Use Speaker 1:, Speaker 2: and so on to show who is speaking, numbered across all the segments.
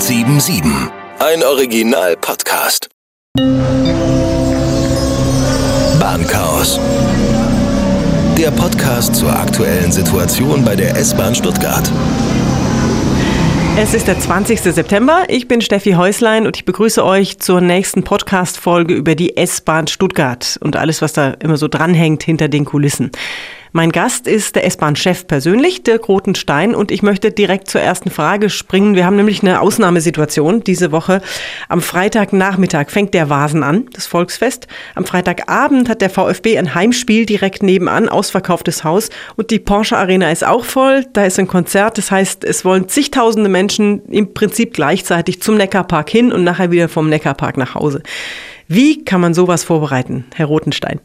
Speaker 1: 1077. Ein Original-Podcast. Bahnchaos. Der Podcast zur aktuellen Situation bei der S-Bahn Stuttgart.
Speaker 2: Es ist der 20. September. Ich bin Steffi Häuslein und ich begrüße euch zur nächsten Podcast-Folge über die S-Bahn Stuttgart und alles, was da immer so dranhängt hinter den Kulissen. Mein Gast ist der S-Bahn-Chef persönlich, Dirk Rotenstein. Und ich möchte direkt zur ersten Frage springen. Wir haben nämlich eine Ausnahmesituation diese Woche. Am Freitagnachmittag fängt der Vasen an, das Volksfest. Am Freitagabend hat der VfB ein Heimspiel direkt nebenan, ausverkauftes Haus. Und die Porsche Arena ist auch voll. Da ist ein Konzert. Das heißt, es wollen zigtausende Menschen im Prinzip gleichzeitig zum Neckarpark hin und nachher wieder vom Neckarpark nach Hause. Wie kann man sowas vorbereiten, Herr Rotenstein?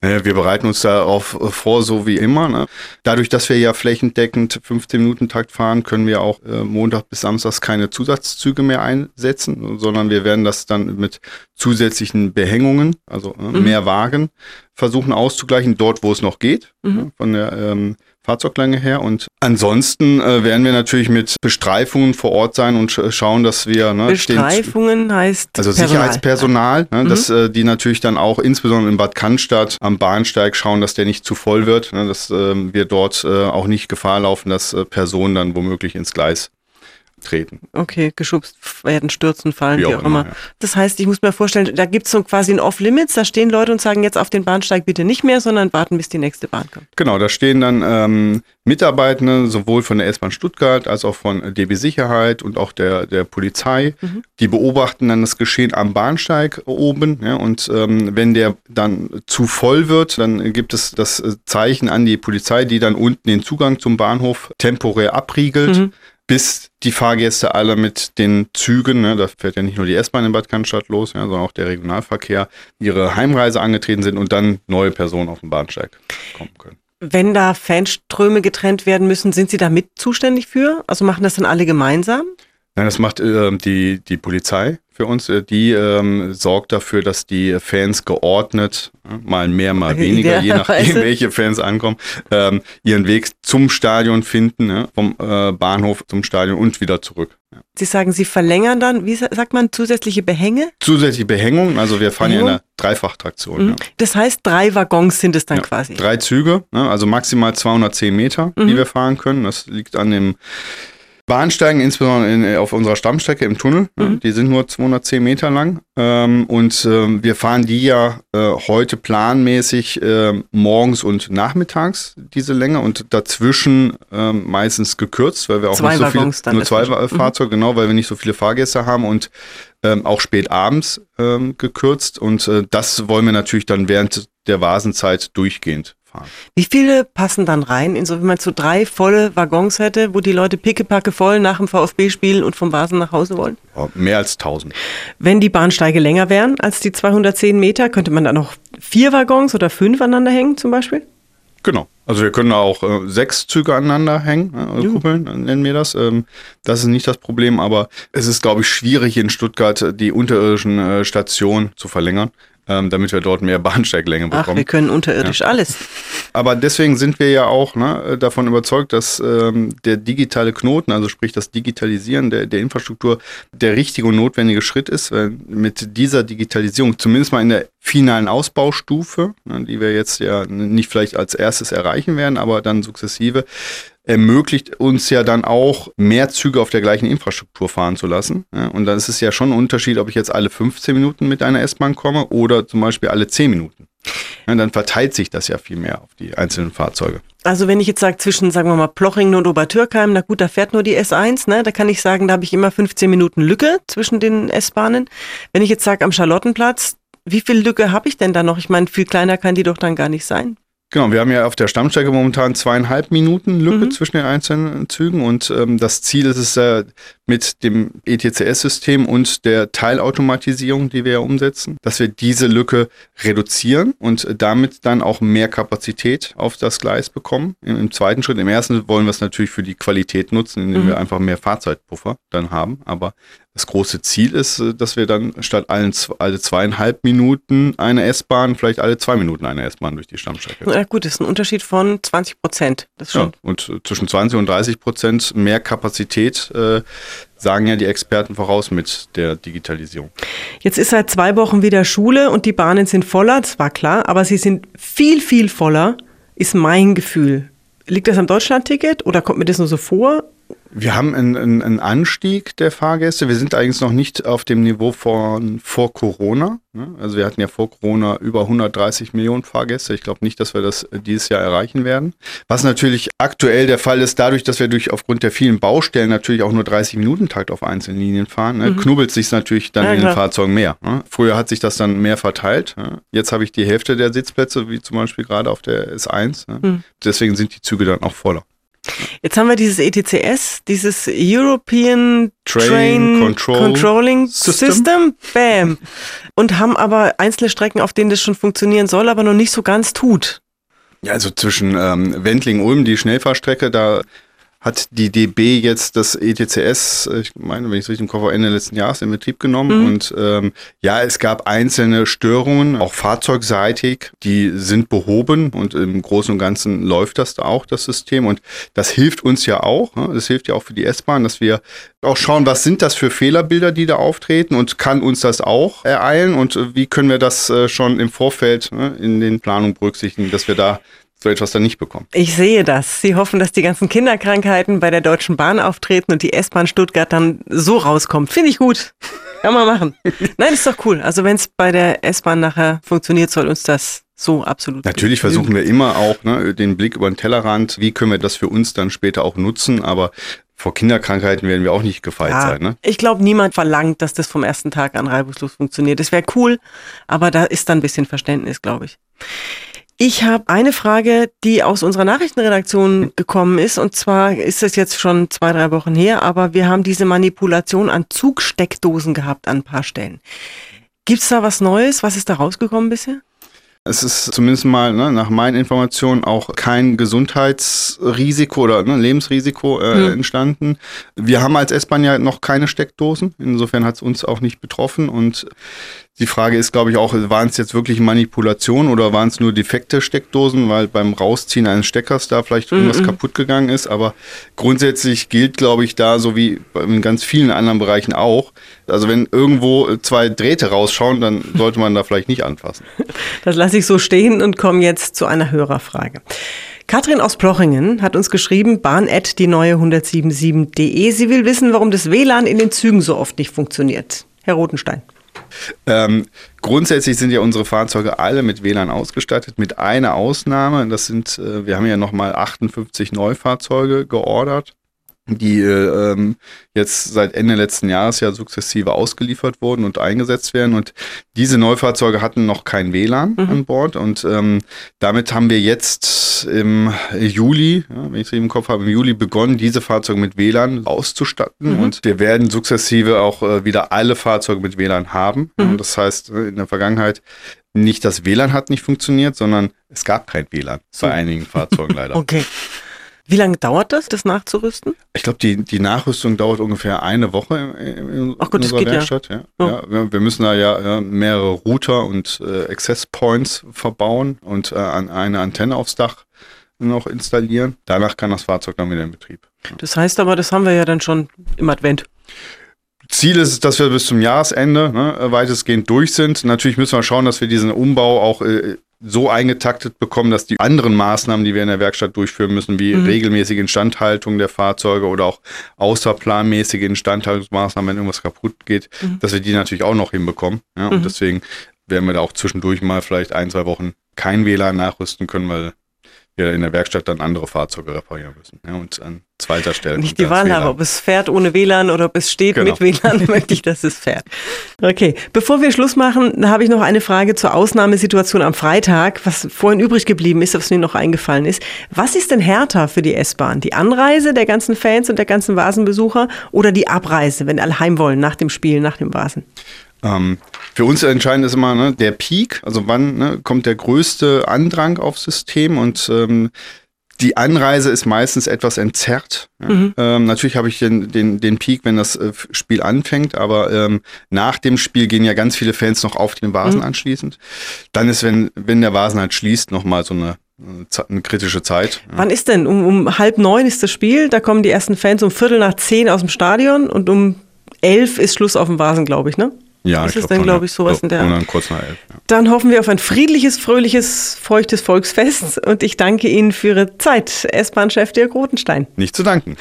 Speaker 3: Naja, wir bereiten uns darauf vor, so wie immer. Ne? Dadurch, dass wir ja flächendeckend 15-Minuten-Takt fahren, können wir auch äh, Montag bis Samstags keine Zusatzzüge mehr einsetzen, sondern wir werden das dann mit zusätzlichen Behängungen, also äh, mhm. mehr Wagen, versuchen auszugleichen, dort, wo es noch geht, mhm. ne? von der ähm, Fahrzeuglänge her. Und ansonsten äh, werden wir natürlich mit Bestreifungen vor Ort sein und sch schauen, dass wir.
Speaker 2: Ne, Bestreifungen stehen, heißt.
Speaker 3: Also Personal. Sicherheitspersonal, ne, mhm. dass äh, die natürlich dann auch insbesondere in Bad Cannstatt am Bahnsteig schauen, dass der nicht zu voll wird, ne, dass äh, wir dort äh, auch nicht Gefahr laufen, dass äh, Personen dann womöglich ins Gleis treten.
Speaker 2: Okay, geschubst werden, stürzen, fallen, wie, wie auch, immer. immer. Ja. Das heißt, ich muss mir vorstellen, da gibt es so quasi ein Off-Limits, da stehen Leute und sagen jetzt auf den Bahnsteig bitte nicht mehr, sondern warten, bis die nächste Bahn kommt.
Speaker 3: Genau, da stehen dann ähm, Mitarbeitende, sowohl von der S-Bahn Stuttgart als auch von DB Sicherheit und auch der, der Polizei. Mhm. Die beobachten dann das Geschehen am Bahnsteig oben. Ja, und ähm, wenn der dann zu voll wird, dann gibt es das Zeichen an die Polizei, die dann unten den Zugang zum Bahnhof temporär abriegelt. Mhm bis die Fahrgäste alle mit den Zügen, ne, da fährt ja nicht nur die S-Bahn in Bad Cannstatt los, ja, sondern auch der Regionalverkehr, ihre Heimreise angetreten sind und dann neue Personen auf den Bahnsteig kommen können.
Speaker 2: Wenn da Fanströme getrennt werden müssen, sind Sie da mit zuständig für? Also machen das dann alle gemeinsam?
Speaker 3: Nein, das macht äh, die, die Polizei für uns. Äh, die ähm, sorgt dafür, dass die Fans geordnet, äh, mal mehr, mal weniger, je nachdem, welche Fans ankommen, ähm, ihren Weg zum Stadion finden, ne? vom äh, Bahnhof zum Stadion und wieder zurück. Ja.
Speaker 2: Sie sagen, Sie verlängern dann, wie sagt man, zusätzliche Behänge?
Speaker 3: Zusätzliche Behängung, also wir fahren Behängung? ja in einer Dreifachtraktion. Mhm. Ja.
Speaker 2: Das heißt, drei Waggons sind es dann
Speaker 3: ja,
Speaker 2: quasi?
Speaker 3: Drei Züge, ne? also maximal 210 Meter, mhm. die wir fahren können. Das liegt an dem Bahnsteigen, insbesondere in, auf unserer Stammstrecke im Tunnel. Mhm. Die sind nur 210 Meter lang. Ähm, und ähm, wir fahren die ja äh, heute planmäßig äh, morgens und nachmittags, diese Länge. Und dazwischen äh, meistens gekürzt, weil wir auch
Speaker 2: zwei
Speaker 3: nicht so
Speaker 2: Waggons
Speaker 3: viele, nur zwei mhm. Fahrzeuge, genau, weil wir nicht so viele Fahrgäste haben und ähm, auch spät abends ähm, gekürzt. Und äh, das wollen wir natürlich dann während der Vasenzeit durchgehend fahren.
Speaker 2: Wie viele passen dann rein? In so, wenn man so drei volle Waggons hätte, wo die Leute pickepacke voll nach dem VfB spielen und vom Basen nach Hause wollen?
Speaker 3: Ja, mehr als 1000.
Speaker 2: Wenn die Bahnsteige länger wären als die 210 Meter, könnte man dann noch vier Waggons oder fünf aneinander hängen zum Beispiel?
Speaker 3: Genau. Also wir können auch äh, sechs Züge aneinander hängen, äh, Kuppeln nennen wir das. Ähm, das ist nicht das Problem, aber es ist, glaube ich, schwierig in Stuttgart die unterirdischen äh, Stationen zu verlängern ähm, damit wir dort mehr Bahnsteiglänge bekommen. Ach,
Speaker 2: wir können unterirdisch ja. alles.
Speaker 3: Aber deswegen sind wir ja auch ne, davon überzeugt, dass ähm, der digitale Knoten, also sprich das Digitalisieren der, der Infrastruktur, der richtige und notwendige Schritt ist. Weil mit dieser Digitalisierung, zumindest mal in der finalen Ausbaustufe, ne, die wir jetzt ja nicht vielleicht als erstes erreichen werden, aber dann sukzessive, ermöglicht uns ja dann auch, mehr Züge auf der gleichen Infrastruktur fahren zu lassen. Und dann ist es ja schon ein Unterschied, ob ich jetzt alle 15 Minuten mit einer S-Bahn komme oder zum Beispiel alle 10 Minuten. Ja, dann verteilt sich das ja viel mehr auf die einzelnen Fahrzeuge.
Speaker 2: Also wenn ich jetzt sage, zwischen, sagen wir mal, Plochingen und Obertürkheim, na gut, da fährt nur die S1, ne? da kann ich sagen, da habe ich immer 15 Minuten Lücke zwischen den S-Bahnen. Wenn ich jetzt sage, am Charlottenplatz, wie viel Lücke habe ich denn da noch? Ich meine, viel kleiner kann die doch dann gar nicht sein.
Speaker 3: Genau, wir haben ja auf der Stammstrecke momentan zweieinhalb Minuten Lücke mhm. zwischen den einzelnen Zügen und ähm, das Ziel ist es äh, mit dem ETCS-System und der Teilautomatisierung, die wir ja umsetzen, dass wir diese Lücke reduzieren und damit dann auch mehr Kapazität auf das Gleis bekommen. Im, im zweiten Schritt, im ersten wollen wir es natürlich für die Qualität nutzen, indem mhm. wir einfach mehr Fahrzeitpuffer dann haben, aber das große Ziel ist, äh, dass wir dann statt allen, alle zweieinhalb Minuten eine S-Bahn, vielleicht alle zwei Minuten eine S-Bahn durch die Stammstrecke.
Speaker 2: Ja gut, das ist ein Unterschied von 20 Prozent.
Speaker 3: Ja, und zwischen 20 und 30 Prozent mehr Kapazität äh, sagen ja die Experten voraus mit der Digitalisierung.
Speaker 2: Jetzt ist seit zwei Wochen wieder Schule und die Bahnen sind voller, das war klar, aber sie sind viel, viel voller, ist mein Gefühl. Liegt das am Deutschlandticket oder kommt mir das nur so vor?
Speaker 3: Wir haben einen, einen, einen, Anstieg der Fahrgäste. Wir sind eigentlich noch nicht auf dem Niveau von vor Corona. Ne? Also wir hatten ja vor Corona über 130 Millionen Fahrgäste. Ich glaube nicht, dass wir das dieses Jahr erreichen werden. Was natürlich aktuell der Fall ist, dadurch, dass wir durch aufgrund der vielen Baustellen natürlich auch nur 30 Minuten Takt auf einzelnen Linien fahren, ne? mhm. knubbelt sich natürlich dann ja, in den Fahrzeugen mehr. Ne? Früher hat sich das dann mehr verteilt. Jetzt habe ich die Hälfte der Sitzplätze, wie zum Beispiel gerade auf der S1. Mhm. Deswegen sind die Züge dann auch voller.
Speaker 2: Jetzt haben wir dieses ETCS, dieses European Train, Train
Speaker 3: Control
Speaker 2: Controlling System. System. Bam. Und haben aber einzelne Strecken, auf denen das schon funktionieren soll, aber noch nicht so ganz tut.
Speaker 3: Ja, also zwischen ähm, Wendling-Ulm, die Schnellfahrstrecke, da hat die DB jetzt das ETCS, ich meine, wenn ich es richtig im Kopf habe, Ende letzten Jahres in Betrieb genommen. Mhm. Und ähm, ja, es gab einzelne Störungen, auch fahrzeugseitig, die sind behoben und im Großen und Ganzen läuft das da auch, das System. Und das hilft uns ja auch. Ne? Das hilft ja auch für die S-Bahn, dass wir auch schauen, was sind das für Fehlerbilder, die da auftreten und kann uns das auch ereilen und wie können wir das äh, schon im Vorfeld ne, in den Planungen berücksichtigen, dass wir da so etwas dann nicht bekommen.
Speaker 2: Ich sehe das. Sie hoffen, dass die ganzen Kinderkrankheiten bei der Deutschen Bahn auftreten und die S-Bahn Stuttgart dann so rauskommt. Finde ich gut. Kann man machen. Nein, ist doch cool. Also wenn es bei der S-Bahn nachher funktioniert, soll uns das so absolut.
Speaker 3: Natürlich versuchen wir immer auch ne, den Blick über den Tellerrand. Wie können wir das für uns dann später auch nutzen? Aber vor Kinderkrankheiten werden wir auch nicht gefeit ja, sein. Ne?
Speaker 2: Ich glaube, niemand verlangt, dass das vom ersten Tag an reibungslos funktioniert. Das wäre cool, aber da ist dann ein bisschen Verständnis, glaube ich. Ich habe eine Frage, die aus unserer Nachrichtenredaktion gekommen ist. Und zwar ist es jetzt schon zwei, drei Wochen her, aber wir haben diese Manipulation an Zugsteckdosen gehabt an ein paar Stellen. Gibt es da was Neues? Was ist da rausgekommen bisher?
Speaker 3: Es ist zumindest mal ne, nach meinen Informationen auch kein Gesundheitsrisiko oder ne, Lebensrisiko äh, hm. entstanden. Wir haben als S-Bahn ja noch keine Steckdosen. Insofern hat es uns auch nicht betroffen. Und die Frage ist, glaube ich, auch, waren es jetzt wirklich Manipulationen oder waren es nur defekte Steckdosen, weil beim Rausziehen eines Steckers da vielleicht mhm. irgendwas kaputt gegangen ist. Aber grundsätzlich gilt, glaube ich, da so wie in ganz vielen anderen Bereichen auch. Also wenn irgendwo zwei Drähte rausschauen, dann sollte man da vielleicht nicht anfassen.
Speaker 2: Das lasse ich so stehen und komme jetzt zu einer Hörerfrage. Katrin aus Plochingen hat uns geschrieben, bahn@ die neue 177.de. Sie will wissen, warum das WLAN in den Zügen so oft nicht funktioniert. Herr Rotenstein.
Speaker 3: Ähm, grundsätzlich sind ja unsere Fahrzeuge alle mit WLAN ausgestattet, mit einer Ausnahme. Das sind, äh, wir haben ja nochmal 58 Neufahrzeuge geordert die äh, ähm, jetzt seit Ende letzten Jahres ja sukzessive ausgeliefert wurden und eingesetzt werden. Und diese Neufahrzeuge hatten noch kein WLAN mhm. an Bord. Und ähm, damit haben wir jetzt im Juli, ja, wenn ich es im Kopf habe, im Juli begonnen, diese Fahrzeuge mit WLAN auszustatten. Mhm. Und wir werden sukzessive auch äh, wieder alle Fahrzeuge mit WLAN haben. Mhm. Und das heißt, äh, in der Vergangenheit nicht das WLAN hat nicht funktioniert, sondern es gab kein WLAN so. bei einigen Fahrzeugen leider.
Speaker 2: okay. Wie lange dauert das, das nachzurüsten?
Speaker 3: Ich glaube, die, die Nachrüstung dauert ungefähr eine Woche in, in Ach Gott, unserer Werkstatt. Ja. Ja. ja. Wir, wir, müssen da ja, mehrere Router und äh, Access Points verbauen und äh, eine Antenne aufs Dach noch installieren. Danach kann das Fahrzeug dann wieder in Betrieb.
Speaker 2: Das heißt aber, das haben wir ja dann schon im Advent.
Speaker 3: Ziel ist, dass wir bis zum Jahresende ne, weitestgehend durch sind. Natürlich müssen wir schauen, dass wir diesen Umbau auch äh, so eingetaktet bekommen, dass die anderen Maßnahmen, die wir in der Werkstatt durchführen müssen, wie mhm. regelmäßige Instandhaltung der Fahrzeuge oder auch außerplanmäßige Instandhaltungsmaßnahmen, wenn irgendwas kaputt geht, mhm. dass wir die natürlich auch noch hinbekommen. Ja, und mhm. deswegen werden wir da auch zwischendurch mal vielleicht ein, zwei Wochen kein WLAN nachrüsten können, weil wir in der Werkstatt dann andere Fahrzeuge reparieren müssen. Ja, und an zweiter Stelle.
Speaker 2: Nicht die Wahl habe, ob es fährt ohne WLAN oder ob es steht genau. mit WLAN, möchte ich, dass es fährt. Okay, bevor wir Schluss machen, habe ich noch eine Frage zur Ausnahmesituation am Freitag, was vorhin übrig geblieben ist, was mir noch eingefallen ist. Was ist denn härter für die S-Bahn? Die Anreise der ganzen Fans und der ganzen Vasenbesucher oder die Abreise, wenn alle heim wollen nach dem Spiel, nach dem Vasen?
Speaker 3: Ähm, für uns entscheidend ist immer ne, der Peak, also wann ne, kommt der größte Andrang aufs System und ähm, die Anreise ist meistens etwas entzerrt. Mhm. Ähm, natürlich habe ich den, den, den Peak, wenn das äh, Spiel anfängt, aber ähm, nach dem Spiel gehen ja ganz viele Fans noch auf den Vasen mhm. anschließend. Dann ist, wenn, wenn der Vasen halt schließt, nochmal so eine eine kritische Zeit.
Speaker 2: Wann ist denn? Um, um halb neun ist das Spiel, da kommen die ersten Fans um Viertel nach zehn aus dem Stadion und um elf ist Schluss auf dem Vasen, glaube ich, ne?
Speaker 3: Ja,
Speaker 2: ist es denn, glaube ich, sowas
Speaker 3: so,
Speaker 2: in der
Speaker 3: Und dann kurz nach elf. Ja.
Speaker 2: Dann hoffen wir auf ein friedliches, fröhliches, feuchtes Volksfest und ich danke Ihnen für Ihre Zeit, S-Bahn-Chef Dirk Rotenstein.
Speaker 3: Nicht zu danken.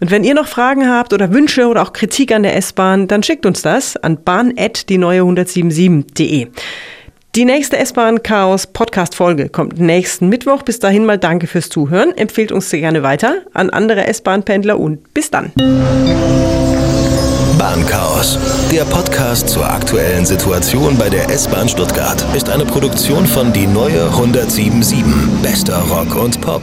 Speaker 2: Und wenn ihr noch Fragen habt oder Wünsche oder auch Kritik an der S-Bahn, dann schickt uns das an bahn.die-neue1077.de. Die nächste S-Bahn Chaos Podcast Folge kommt nächsten Mittwoch. Bis dahin mal danke fürs Zuhören. Empfehlt uns sehr gerne weiter an andere S-Bahn-Pendler und bis dann.
Speaker 1: Bahnchaos. Der Podcast zur aktuellen Situation bei der S-Bahn Stuttgart ist eine Produktion von Die Neue 1077. Bester Rock und Pop.